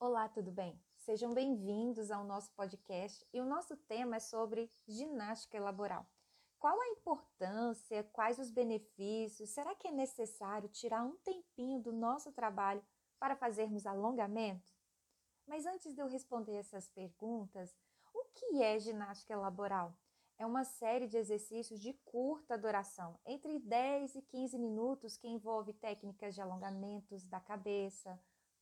Olá, tudo bem? Sejam bem-vindos ao nosso podcast e o nosso tema é sobre ginástica laboral. Qual a importância, quais os benefícios? Será que é necessário tirar um tempinho do nosso trabalho para fazermos alongamento? Mas antes de eu responder essas perguntas, o que é ginástica laboral? É uma série de exercícios de curta duração, entre 10 e 15 minutos, que envolve técnicas de alongamentos da cabeça,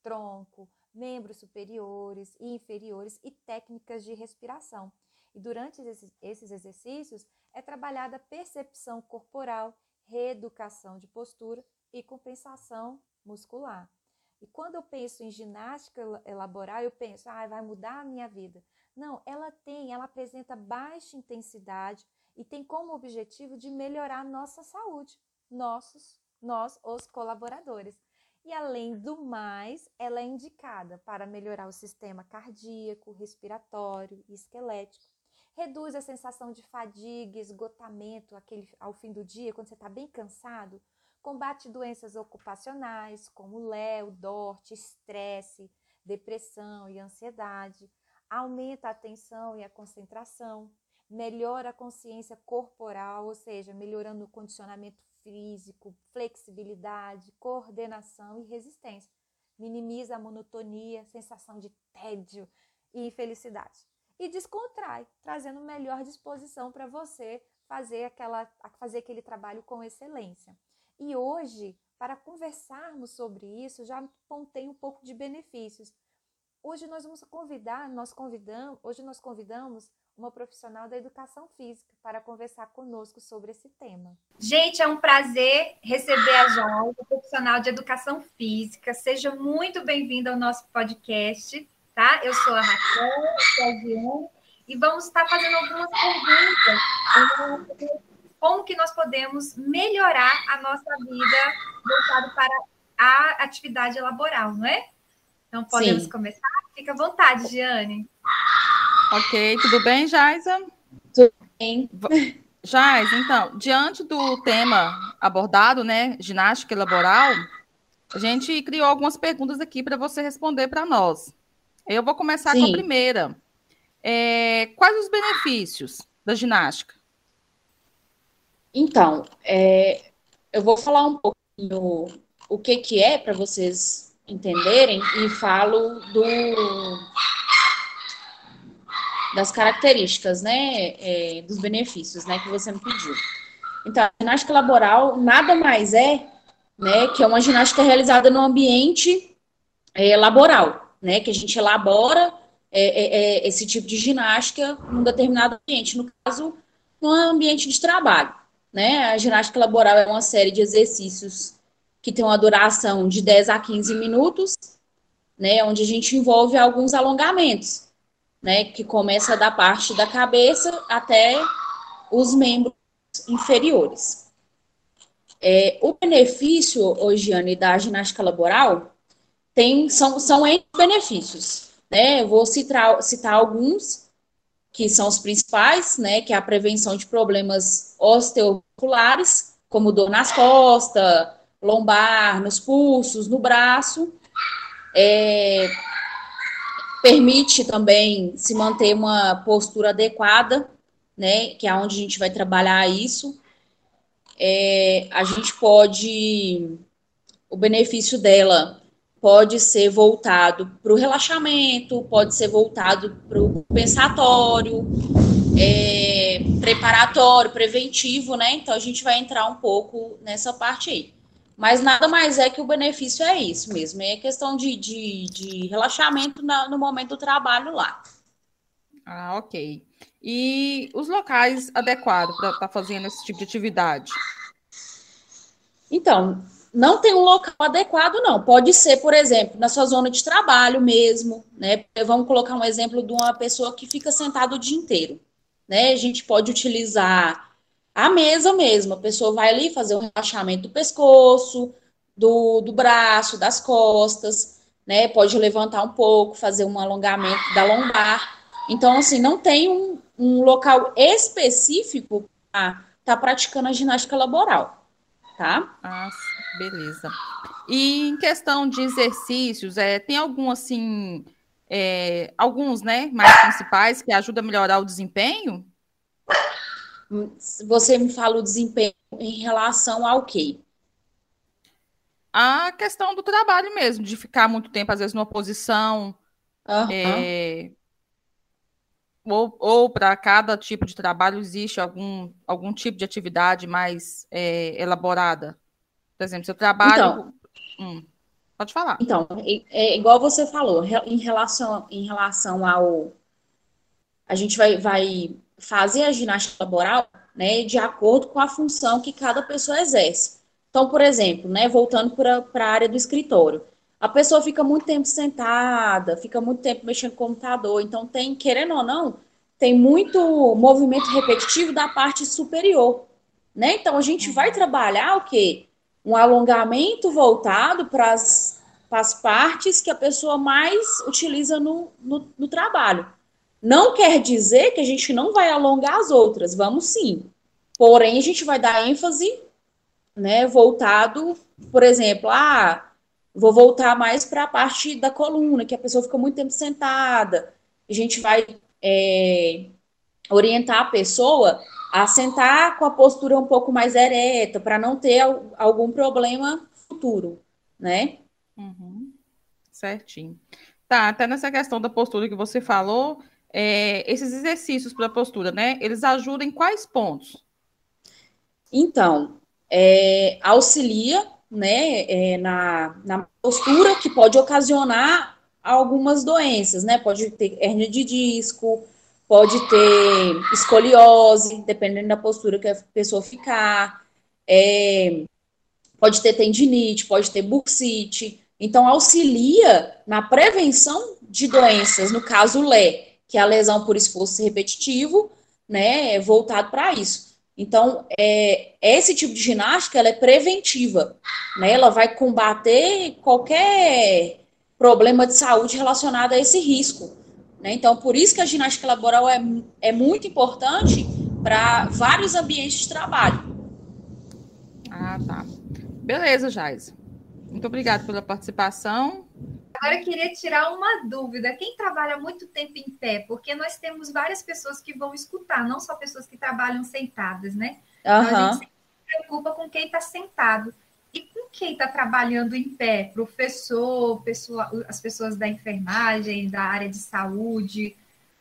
tronco, membros superiores e inferiores e técnicas de respiração. E durante esses exercícios é trabalhada percepção corporal, reeducação de postura e compensação muscular. E quando eu penso em ginástica laboral, eu penso, ah, vai mudar a minha vida. Não, ela tem, ela apresenta baixa intensidade e tem como objetivo de melhorar nossa saúde, nossos, nós, os colaboradores. E além do mais, ela é indicada para melhorar o sistema cardíaco, respiratório e esquelético. Reduz a sensação de fadiga, esgotamento aquele, ao fim do dia, quando você está bem cansado. Combate doenças ocupacionais, como LEO, DORT, estresse, depressão e ansiedade aumenta a atenção e a concentração, melhora a consciência corporal, ou seja, melhorando o condicionamento físico, flexibilidade, coordenação e resistência. Minimiza a monotonia, sensação de tédio e infelicidade. E descontrai, trazendo melhor disposição para você fazer, aquela, fazer aquele trabalho com excelência. E hoje, para conversarmos sobre isso, já apontei um pouco de benefícios, Hoje nós vamos convidar, nós convidamos, hoje nós convidamos uma profissional da educação física para conversar conosco sobre esse tema. Gente, é um prazer receber a Joyce, profissional de educação física. Seja muito bem-vinda ao nosso podcast, tá? Eu sou a Raquel, sou a Diane, e vamos estar fazendo algumas perguntas. Como que nós podemos melhorar a nossa vida voltado para a atividade laboral, não é? Então, podemos Sim. começar? Fica à vontade, Giane. Ok, tudo bem, Jaisa? Tudo bem. Jais, então, diante do tema abordado, né, ginástica laboral, a gente criou algumas perguntas aqui para você responder para nós. Eu vou começar Sim. com a primeira. É, quais os benefícios da ginástica? Então, é, eu vou falar um pouquinho o que, que é para vocês entenderem e falo do das características, né, é, dos benefícios, né, que você me pediu. Então, a ginástica laboral nada mais é, né, que é uma ginástica realizada no ambiente é, laboral, né, que a gente elabora é, é, é esse tipo de ginástica num determinado ambiente, no caso, no ambiente de trabalho, né. A ginástica laboral é uma série de exercícios que tem uma duração de 10 a 15 minutos, né, onde a gente envolve alguns alongamentos, né, que começa da parte da cabeça até os membros inferiores. É, o benefício, Ogiane, da ginástica laboral tem, são, são N benefícios. Né? Eu vou citar, citar alguns, que são os principais, né? Que é a prevenção de problemas osteomusculares, como dor nas costas, lombar, nos pulsos, no braço. É, permite também se manter uma postura adequada, né? Que é onde a gente vai trabalhar isso. É, a gente pode. O benefício dela pode ser voltado para o relaxamento, pode ser voltado para o compensatório, é, preparatório, preventivo, né? Então a gente vai entrar um pouco nessa parte aí. Mas nada mais é que o benefício é isso mesmo, é questão de, de, de relaxamento na, no momento do trabalho lá. Ah, ok. E os locais adequados para estar tá fazendo esse tipo de atividade? Então, não tem um local adequado, não. Pode ser, por exemplo, na sua zona de trabalho mesmo, né? Vamos colocar um exemplo de uma pessoa que fica sentada o dia inteiro, né? A gente pode utilizar a mesa mesmo. A pessoa vai ali fazer o relaxamento do pescoço, do, do braço, das costas, né? Pode levantar um pouco, fazer um alongamento da lombar. Então, assim, não tem um, um local específico para estar tá praticando a ginástica laboral, tá? Ah, beleza. E em questão de exercícios, é, tem algum assim, é, alguns, né, mais principais que ajudam a melhorar o desempenho? Você me fala o desempenho em relação ao quê? A questão do trabalho mesmo, de ficar muito tempo, às vezes, numa posição. Uhum. É, ou, ou para cada tipo de trabalho existe algum, algum tipo de atividade mais é, elaborada? Por exemplo, se eu trabalho. Então, hum, pode falar. Então, é, é, igual você falou, em relação, em relação ao. A gente vai, vai fazer a ginástica laboral né, de acordo com a função que cada pessoa exerce. Então, por exemplo, né, voltando para a área do escritório, a pessoa fica muito tempo sentada, fica muito tempo mexendo no computador, então tem, querendo ou não, tem muito movimento repetitivo da parte superior, né? Então a gente vai trabalhar o quê? Um alongamento voltado para as partes que a pessoa mais utiliza no, no, no trabalho. Não quer dizer que a gente não vai alongar as outras, vamos sim. Porém, a gente vai dar ênfase, né, voltado, por exemplo, ah, vou voltar mais para a parte da coluna, que a pessoa fica muito tempo sentada. A gente vai é, orientar a pessoa a sentar com a postura um pouco mais ereta, para não ter algum problema futuro, né? Uhum. Certinho. Tá, até nessa questão da postura que você falou, é, esses exercícios para postura, né? Eles ajudam em quais pontos? Então, é, auxilia né, é, na, na postura que pode ocasionar algumas doenças, né? Pode ter hernia de disco, pode ter escoliose, dependendo da postura que a pessoa ficar, é, pode ter tendinite, pode ter bursite. Então, auxilia na prevenção de doenças, no caso LE, que é a lesão por esforço repetitivo, né, é voltado para isso. Então, é, esse tipo de ginástica, ela é preventiva, né, ela vai combater qualquer problema de saúde relacionado a esse risco. Né? Então, por isso que a ginástica laboral é, é muito importante para vários ambientes de trabalho. Ah, tá. Beleza, Jais. Muito obrigada pela participação. Agora eu queria tirar uma dúvida. Quem trabalha muito tempo em pé? Porque nós temos várias pessoas que vão escutar, não só pessoas que trabalham sentadas, né? Uhum. Então, a gente se preocupa com quem está sentado. E com quem está trabalhando em pé? Professor, pessoa, as pessoas da enfermagem, da área de saúde,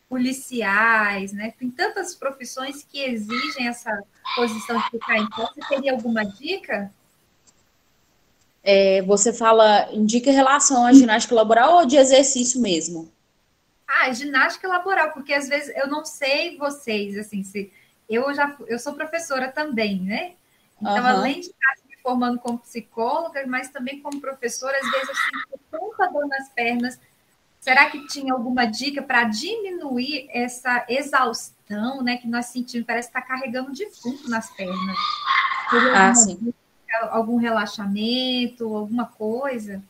policiais, né? Tem tantas profissões que exigem essa posição de ficar em pé. Você teria alguma dica? É, você fala, indica relação à ginástica laboral ou de exercício mesmo? Ah, ginástica laboral, porque às vezes eu não sei vocês, assim, se eu já eu sou professora também, né? Então, uhum. além de estar me formando como psicóloga, mas também como professora, às vezes eu sinto tanta dor nas pernas. Será que tinha alguma dica para diminuir essa exaustão, né, que nós sentimos? Parece estar tá carregando defunto nas pernas. Ah, sim. Dica? Algum relaxamento, alguma coisa?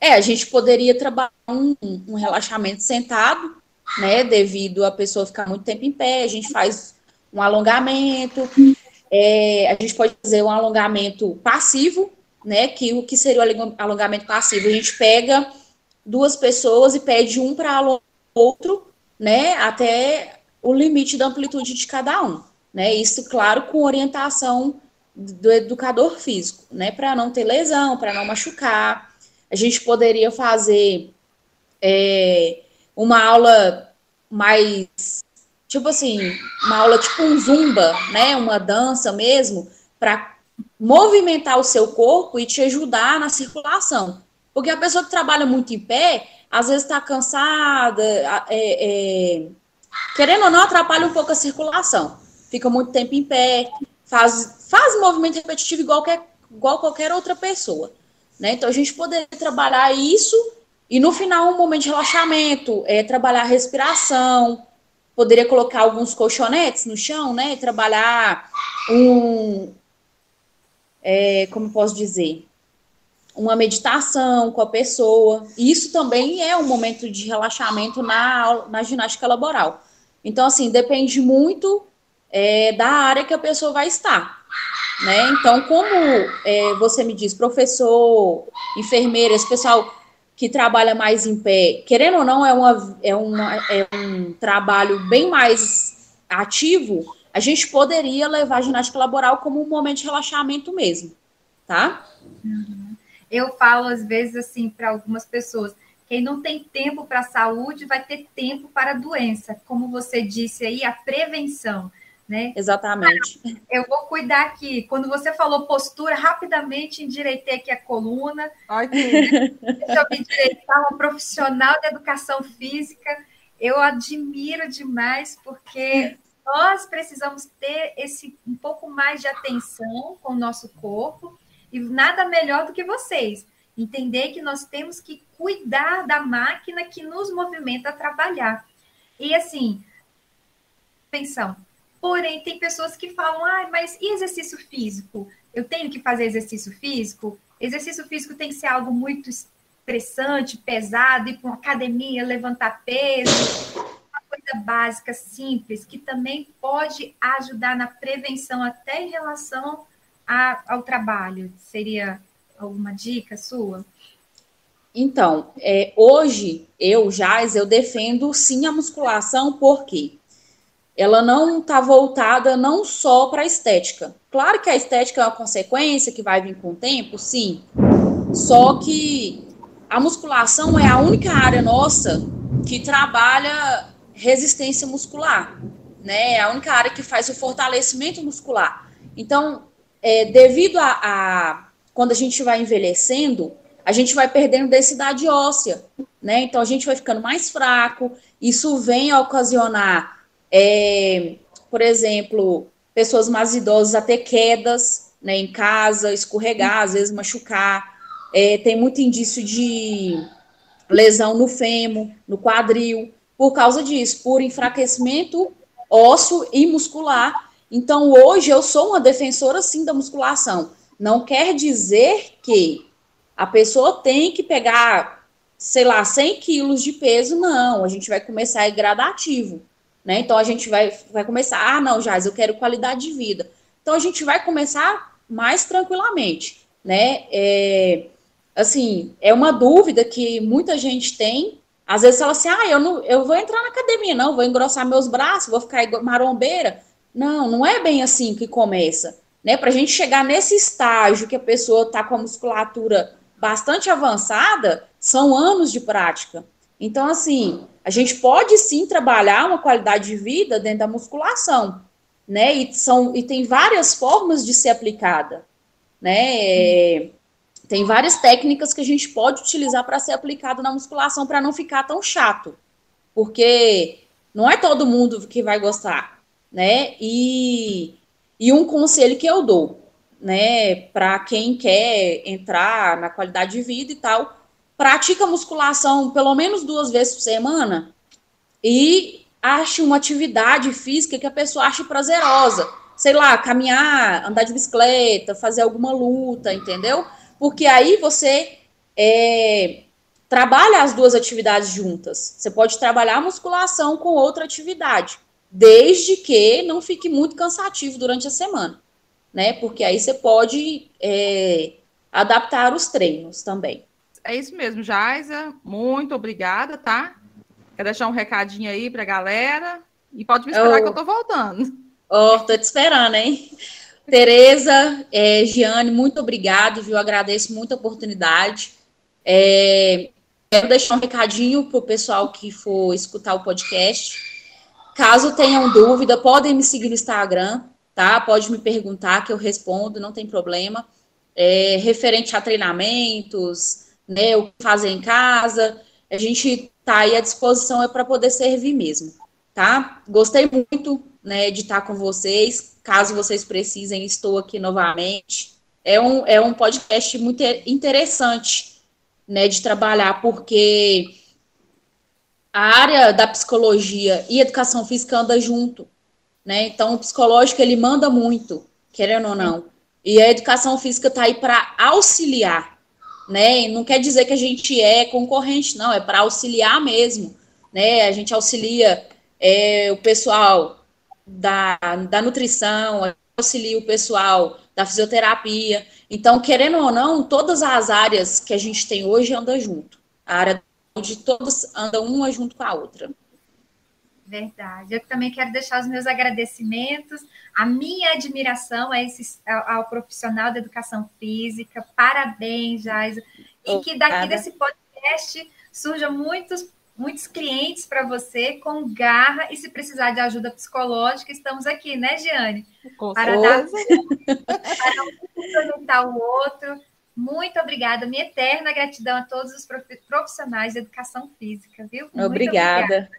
É, a gente poderia trabalhar um, um relaxamento sentado, né? Devido a pessoa ficar muito tempo em pé, a gente faz um alongamento, é, a gente pode fazer um alongamento passivo, né? Que o que seria o alongamento passivo? A gente pega duas pessoas e pede um para o outro, né? Até o limite da amplitude de cada um, né? Isso, claro, com orientação do educador físico, né? Para não ter lesão, para não machucar. A gente poderia fazer é, uma aula mais, tipo assim, uma aula tipo um zumba, né? Uma dança mesmo, para movimentar o seu corpo e te ajudar na circulação. Porque a pessoa que trabalha muito em pé, às vezes está cansada, é, é, querendo ou não, atrapalha um pouco a circulação. Fica muito tempo em pé, faz, faz movimento repetitivo igual, que, igual qualquer outra pessoa. Né? Então, a gente poderia trabalhar isso e, no final, um momento de relaxamento, é, trabalhar a respiração, poderia colocar alguns colchonetes no chão, né? Trabalhar um. É, como posso dizer? Uma meditação com a pessoa. Isso também é um momento de relaxamento na, na ginástica laboral. Então, assim, depende muito é, da área que a pessoa vai estar. né? Então, como é, você me diz, professor, enfermeira, esse pessoal que trabalha mais em pé, querendo ou não, é, uma, é, uma, é um trabalho bem mais ativo, a gente poderia levar a ginástica laboral como um momento de relaxamento mesmo, tá? Uhum. Eu falo às vezes assim para algumas pessoas, quem não tem tempo para a saúde vai ter tempo para a doença, como você disse aí, a prevenção. Né? Exatamente. Eu vou cuidar aqui. Quando você falou postura, rapidamente endireitei aqui a coluna. Ai, que... Deixa eu me endireitar, uma profissional de educação física. Eu admiro demais, porque nós precisamos ter esse um pouco mais de atenção com o nosso corpo, e nada melhor do que vocês. Entender que nós temos que cuidar da máquina que nos movimenta a trabalhar. E assim, atenção, Porém, tem pessoas que falam, ah, mas e exercício físico? Eu tenho que fazer exercício físico? Exercício físico tem que ser algo muito estressante, pesado, ir para uma academia, levantar peso, uma coisa básica, simples, que também pode ajudar na prevenção até em relação a, ao trabalho. Seria alguma dica sua? Então, é, hoje, eu, Jaz, eu defendo sim a musculação, por quê? Ela não está voltada não só para a estética. Claro que a estética é uma consequência que vai vir com o tempo, sim. Só que a musculação é a única área nossa que trabalha resistência muscular, né? É a única área que faz o fortalecimento muscular. Então, é, devido a, a quando a gente vai envelhecendo, a gente vai perdendo densidade óssea, né? Então a gente vai ficando mais fraco. Isso vem a ocasionar é, por exemplo, pessoas mais idosas a ter quedas né, em casa, escorregar, às vezes machucar. É, tem muito indício de lesão no fêmur, no quadril, por causa disso, por enfraquecimento ósseo e muscular. Então, hoje eu sou uma defensora, sim, da musculação. Não quer dizer que a pessoa tem que pegar, sei lá, 100 quilos de peso, não. A gente vai começar a gradativo. Né? Então a gente vai, vai começar, ah, não, Jaz, eu quero qualidade de vida. Então a gente vai começar mais tranquilamente, né? É, assim, é uma dúvida que muita gente tem. Às vezes fala assim, ah, eu, não, eu vou entrar na academia, não, vou engrossar meus braços, vou ficar marombeira. Não, não é bem assim que começa. Né? Para a gente chegar nesse estágio que a pessoa está com a musculatura bastante avançada, são anos de prática. Então, assim, a gente pode sim trabalhar uma qualidade de vida dentro da musculação, né? E, são, e tem várias formas de ser aplicada, né? É, tem várias técnicas que a gente pode utilizar para ser aplicado na musculação para não ficar tão chato, porque não é todo mundo que vai gostar, né? E, e um conselho que eu dou, né, para quem quer entrar na qualidade de vida e tal, pratica musculação pelo menos duas vezes por semana e ache uma atividade física que a pessoa ache prazerosa. Sei lá, caminhar, andar de bicicleta, fazer alguma luta, entendeu? Porque aí você é, trabalha as duas atividades juntas. Você pode trabalhar a musculação com outra atividade, desde que não fique muito cansativo durante a semana, né? Porque aí você pode é, adaptar os treinos também é isso mesmo, Jaisa. Muito obrigada, tá? Quer deixar um recadinho aí para a galera? E pode me esperar oh. que eu tô voltando. Ó, oh, tô te esperando, hein? Tereza, é, Giane, muito obrigado, viu? Agradeço muito a oportunidade. É, quero deixar um recadinho para o pessoal que for escutar o podcast. Caso tenham dúvida, podem me seguir no Instagram, tá? Pode me perguntar que eu respondo, não tem problema. É, referente a treinamentos, né, o que fazer em casa. A gente está aí à disposição é para poder servir mesmo, tá? Gostei muito, né, de estar com vocês. Caso vocês precisem, estou aqui novamente. É um, é um podcast muito interessante, né, de trabalhar, porque a área da psicologia e educação física anda junto, né? Então, o psicológico ele manda muito, querendo ou não. E a educação física está aí para auxiliar, né? Não quer dizer que a gente é concorrente, não, é para auxiliar mesmo, né? A gente auxilia é, o pessoal da, da nutrição, auxilia o pessoal da fisioterapia. Então, querendo ou não, todas as áreas que a gente tem hoje andam junto. A área onde todas andam uma junto com a outra. Verdade. Eu também quero deixar os meus agradecimentos, a minha admiração a esse, ao, ao profissional da educação física. Parabéns, Jaiso. E que daqui desse podcast surjam muitos muitos clientes para você com garra e se precisar de ajuda psicológica, estamos aqui, né, Giane? Com para dar para um complementar o outro. Muito obrigada, minha eterna gratidão a todos os profissionais de educação física, viu? Muito obrigada. obrigada.